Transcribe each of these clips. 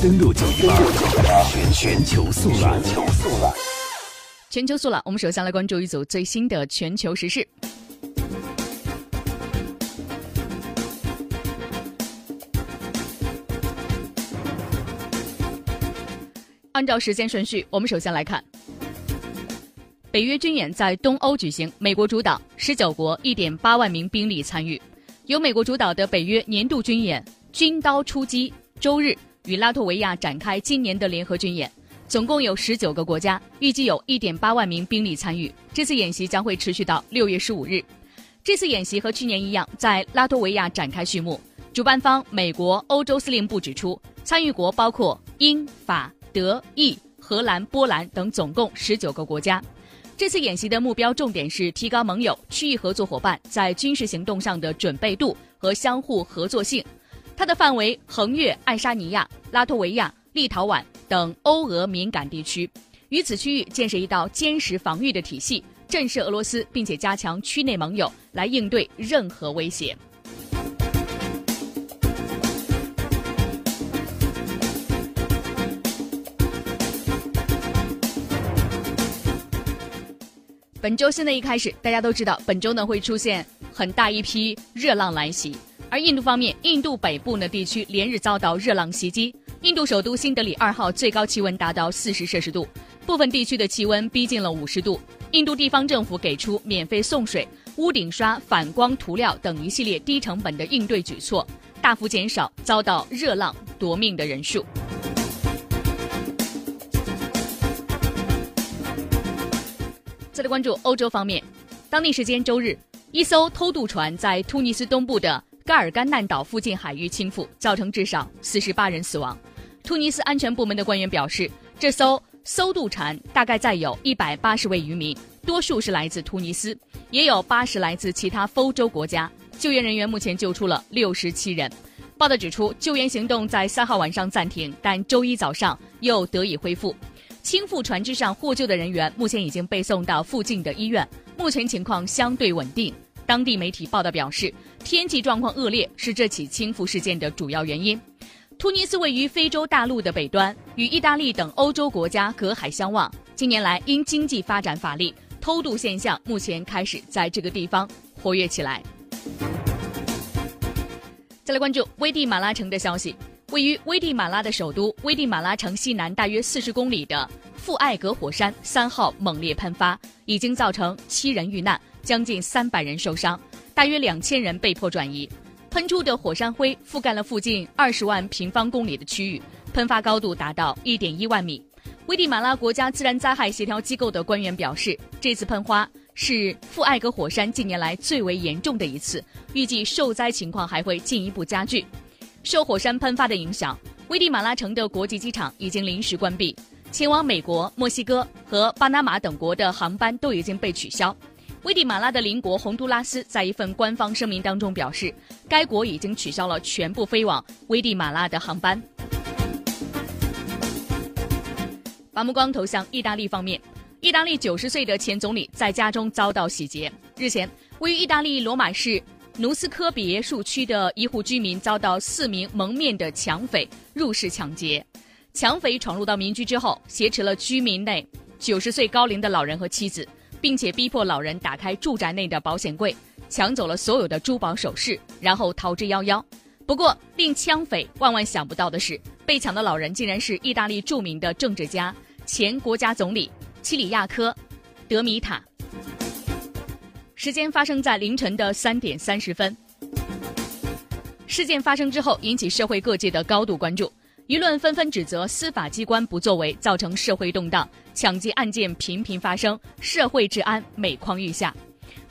登录九一八全球速览全球速览。全球速览，我们首先来关注一组最新的全球时事。按照时间顺序，我们首先来看，北约军演在东欧举行，美国主导，十九国一点八万名兵力参与。由美国主导的北约年度军演“军刀出击”周日与拉脱维亚展开今年的联合军演，总共有十九个国家，预计有一点八万名兵力参与。这次演习将会持续到六月十五日。这次演习和去年一样，在拉脱维亚展开序幕。主办方美国欧洲司令部指出，参与国包括英法。德意、荷兰、波兰等总共十九个国家。这次演习的目标重点是提高盟友、区域合作伙伴在军事行动上的准备度和相互合作性。它的范围横越爱沙尼亚、拉脱维亚、立陶宛等欧俄敏感地区，于此区域建设一道坚实防御的体系，震慑俄罗斯，并且加强区内盟友来应对任何威胁。本周现在一开始，大家都知道，本周呢会出现很大一批热浪来袭。而印度方面，印度北部呢地区连日遭到热浪袭击，印度首都新德里二号最高气温达到四十摄氏度，部分地区的气温逼近了五十度。印度地方政府给出免费送水、屋顶刷反光涂料等一系列低成本的应对举措，大幅减少遭到热浪夺命的人数。再来关注欧洲方面，当地时间周日，一艘偷渡船在突尼斯东部的盖尔干难岛附近海域倾覆，造成至少四十八人死亡。突尼斯安全部门的官员表示，这艘搜渡船大概载有一百八十位渔民，多数是来自突尼斯，也有八十来自其他非洲国家。救援人员目前救出了六十七人。报道指出，救援行动在三号晚上暂停，但周一早上又得以恢复。倾覆船只上获救的人员目前已经被送到附近的医院，目前情况相对稳定。当地媒体报道表示，天气状况恶劣是这起倾覆事件的主要原因。突尼斯位于非洲大陆的北端，与意大利等欧洲国家隔海相望。近年来，因经济发展乏力，偷渡现象目前开始在这个地方活跃起来。再来关注危地马拉城的消息。位于危地马拉的首都危地马拉城西南大约四十公里的富艾格火山三号猛烈喷发，已经造成七人遇难，将近三百人受伤，大约两千人被迫转移。喷出的火山灰覆盖了附近二十万平方公里的区域，喷发高度达到一点一万米。危地马拉国家自然灾害协调机构的官员表示，这次喷发是富艾格火山近年来最为严重的一次，预计受灾情况还会进一步加剧。受火山喷发的影响，危地马拉城的国际机场已经临时关闭，前往美国、墨西哥和巴拿马等国的航班都已经被取消。危地马拉的邻国洪都拉斯在一份官方声明当中表示，该国已经取消了全部飞往危地马拉的航班。把目光投向意大利方面，意大利九十岁的前总理在家中遭到洗劫。日前，位于意大利罗马市。努斯科别墅区的一户居民遭到四名蒙面的抢匪入室抢劫，抢匪闯入到民居之后，挟持了居民内九十岁高龄的老人和妻子，并且逼迫老人打开住宅内的保险柜，抢走了所有的珠宝首饰，然后逃之夭夭。不过，令枪匪万万想不到的是，被抢的老人竟然是意大利著名的政治家、前国家总理齐里亚科·德米塔。时间发生在凌晨的三点三十分。事件发生之后，引起社会各界的高度关注，舆论纷纷指责司法机关不作为，造成社会动荡，抢劫案件频频发生，社会治安每况愈下。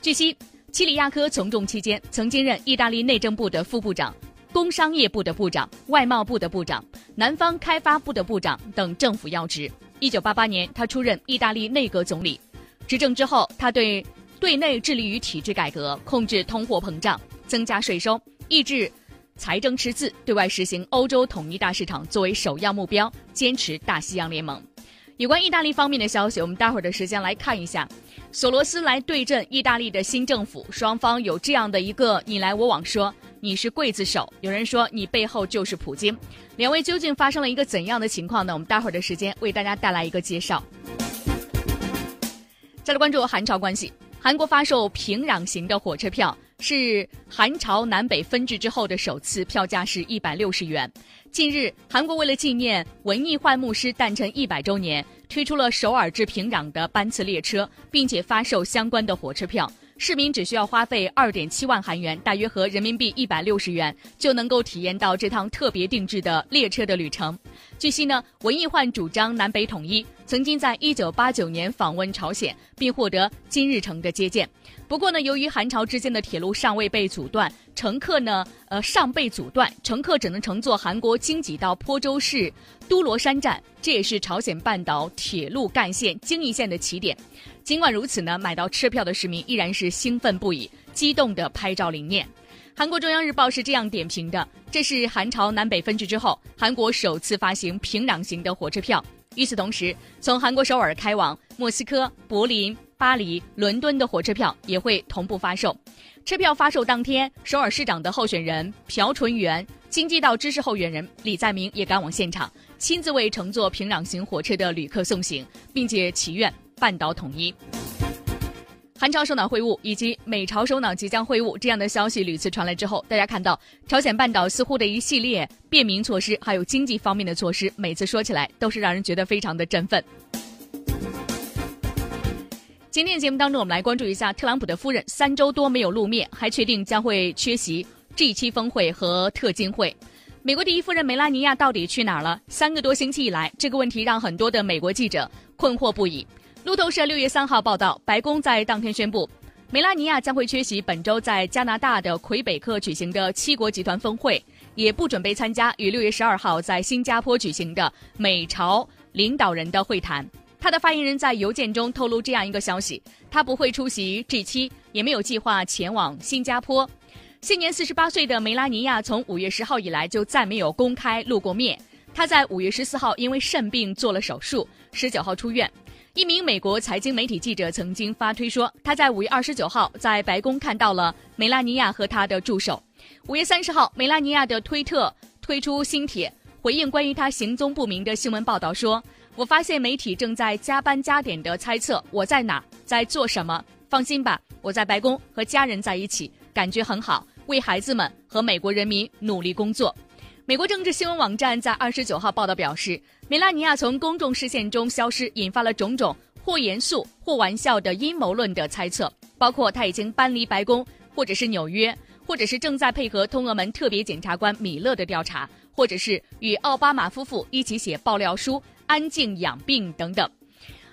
据悉，齐里亚科从政期间曾经任意大利内政部的副部长、工商业部的部长、外贸部的部长、南方开发部的部长等政府要职。一九八八年，他出任意大利内阁总理，执政之后，他对。对内致力于体制改革，控制通货膨胀，增加税收，抑制财政赤字；对外实行欧洲统一大市场作为首要目标，坚持大西洋联盟。有关意大利方面的消息，我们待会儿的时间来看一下。索罗斯来对阵意大利的新政府，双方有这样的一个你来我往，说你是刽子手，有人说你背后就是普京。两位究竟发生了一个怎样的情况呢？我们待会儿的时间为大家带来一个介绍。再来关注韩朝关系，韩国发售平壤型的火车票。是韩朝南北分治之后的首次，票价是一百六十元。近日，韩国为了纪念文艺焕牧师诞辰一百周年，推出了首尔至平壤的班次列车，并且发售相关的火车票。市民只需要花费二点七万韩元，大约合人民币一百六十元，就能够体验到这趟特别定制的列车的旅程。据悉呢，文艺焕主张南北统一，曾经在一九八九年访问朝鲜，并获得金日成的接见。不过呢，由于韩朝之间的铁路尚未被阻断，乘客呢，呃，尚被阻断，乘客只能乘坐韩国京畿道坡州市都罗山站，这也是朝鲜半岛铁路干线京义线的起点。尽管如此呢，买到车票的市民依然是兴奋不已，激动地拍照留念。韩国中央日报是这样点评的：这是韩朝南北分治之后，韩国首次发行平壤型的火车票。与此同时，从韩国首尔开往莫斯科、柏林、巴黎、伦敦的火车票也会同步发售。车票发售当天，首尔市长的候选人朴纯元、京畿道知识候选人李在明也赶往现场，亲自为乘坐平壤型火车的旅客送行，并且祈愿。半岛统一，韩朝首脑会晤以及美朝首脑即将会晤这样的消息屡次传来之后，大家看到朝鲜半岛似乎的一系列便民措施，还有经济方面的措施，每次说起来都是让人觉得非常的振奋。今天的节目当中，我们来关注一下特朗普的夫人三周多没有露面，还确定将会缺席 G7 峰会和特金会。美国第一夫人梅拉尼亚到底去哪儿了？三个多星期以来，这个问题让很多的美国记者困惑不已。路透社六月三号报道，白宫在当天宣布，梅拉尼亚将会缺席本周在加拿大的魁北克举行的七国集团峰会，也不准备参加于六月十二号在新加坡举行的美朝领导人的会谈。他的发言人在邮件中透露这样一个消息：他不会出席 G7，也没有计划前往新加坡。现年四十八岁的梅拉尼亚从五月十号以来就再没有公开露过面。他在五月十四号因为肾病做了手术，十九号出院。一名美国财经媒体记者曾经发推说，他在五月二十九号在白宫看到了梅拉尼亚和他的助手。五月三十号，梅拉尼亚的推特推出新帖，回应关于他行踪不明的新闻报道，说：“我发现媒体正在加班加点的猜测我在哪，在做什么。放心吧，我在白宫和家人在一起，感觉很好，为孩子们和美国人民努力工作。”美国政治新闻网站在二十九号报道表示，梅拉尼亚从公众视线中消失，引发了种种或严肃或玩笑的阴谋论的猜测，包括他已经搬离白宫，或者是纽约，或者是正在配合通俄门特别检察官米勒的调查，或者是与奥巴马夫妇一起写爆料书、安静养病等等。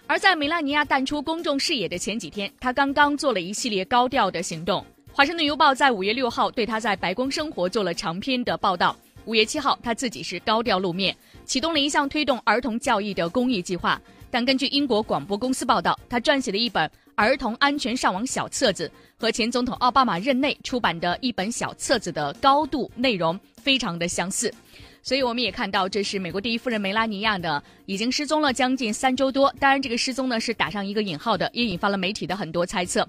而在梅拉尼亚淡出公众视野的前几天，他刚刚做了一系列高调的行动。华盛顿邮报在五月六号对他在白宫生活做了长篇的报道。五月七号，他自己是高调露面，启动了一项推动儿童教育的公益计划。但根据英国广播公司报道，他撰写了一本儿童安全上网小册子，和前总统奥巴马任内出版的一本小册子的高度内容非常的相似。所以我们也看到，这是美国第一夫人梅拉尼亚的，已经失踪了将近三周多。当然，这个失踪呢是打上一个引号的，也引发了媒体的很多猜测。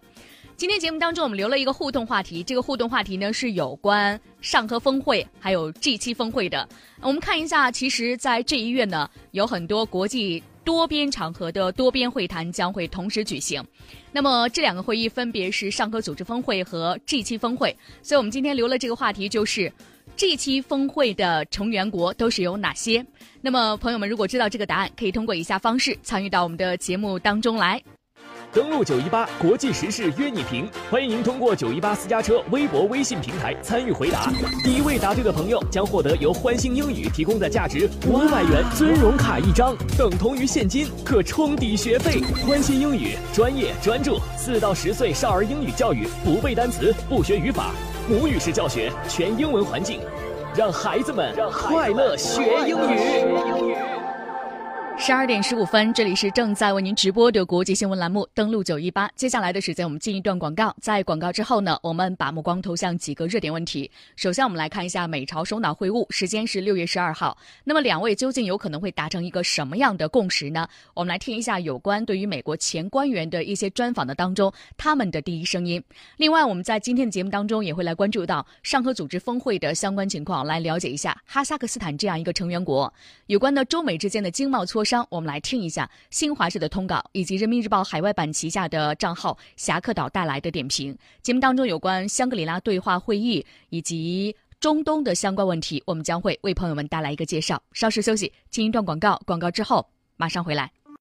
今天节目当中，我们留了一个互动话题。这个互动话题呢是有关上合峰会还有 G7 峰会的。我们看一下，其实，在这一月呢，有很多国际多边场合的多边会谈将会同时举行。那么这两个会议分别是上合组织峰会和 G7 峰会。所以我们今天留了这个话题，就是这一期峰会的成员国都是有哪些？那么朋友们如果知道这个答案，可以通过以下方式参与到我们的节目当中来。登录九一八国际时事约你评，欢迎您通过九一八私家车微博、微信平台参与回答。第一位答对的朋友将获得由欢星英语提供的价值五百元尊荣卡一张，等同于现金，可冲抵学费。欢星英语专业专注，四到十岁少儿英语教育，不背单词，不学语法，母语式教学，全英文环境，让孩子们快乐学英语。十二点十五分，这里是正在为您直播的国际新闻栏目，登录九一八。接下来的时间，我们进一段广告。在广告之后呢，我们把目光投向几个热点问题。首先，我们来看一下美朝首脑会晤，时间是六月十二号。那么，两位究竟有可能会达成一个什么样的共识呢？我们来听一下有关对于美国前官员的一些专访的当中，他们的第一声音。另外，我们在今天的节目当中也会来关注到上合组织峰会的相关情况，来了解一下哈萨克斯坦这样一个成员国有关的中美之间的经贸磋。商，我们来听一下新华社的通稿，以及人民日报海外版旗下的账号侠客岛带来的点评。节目当中有关香格里拉对话会议以及中东的相关问题，我们将会为朋友们带来一个介绍。稍事休息，听一段广告，广告之后马上回来。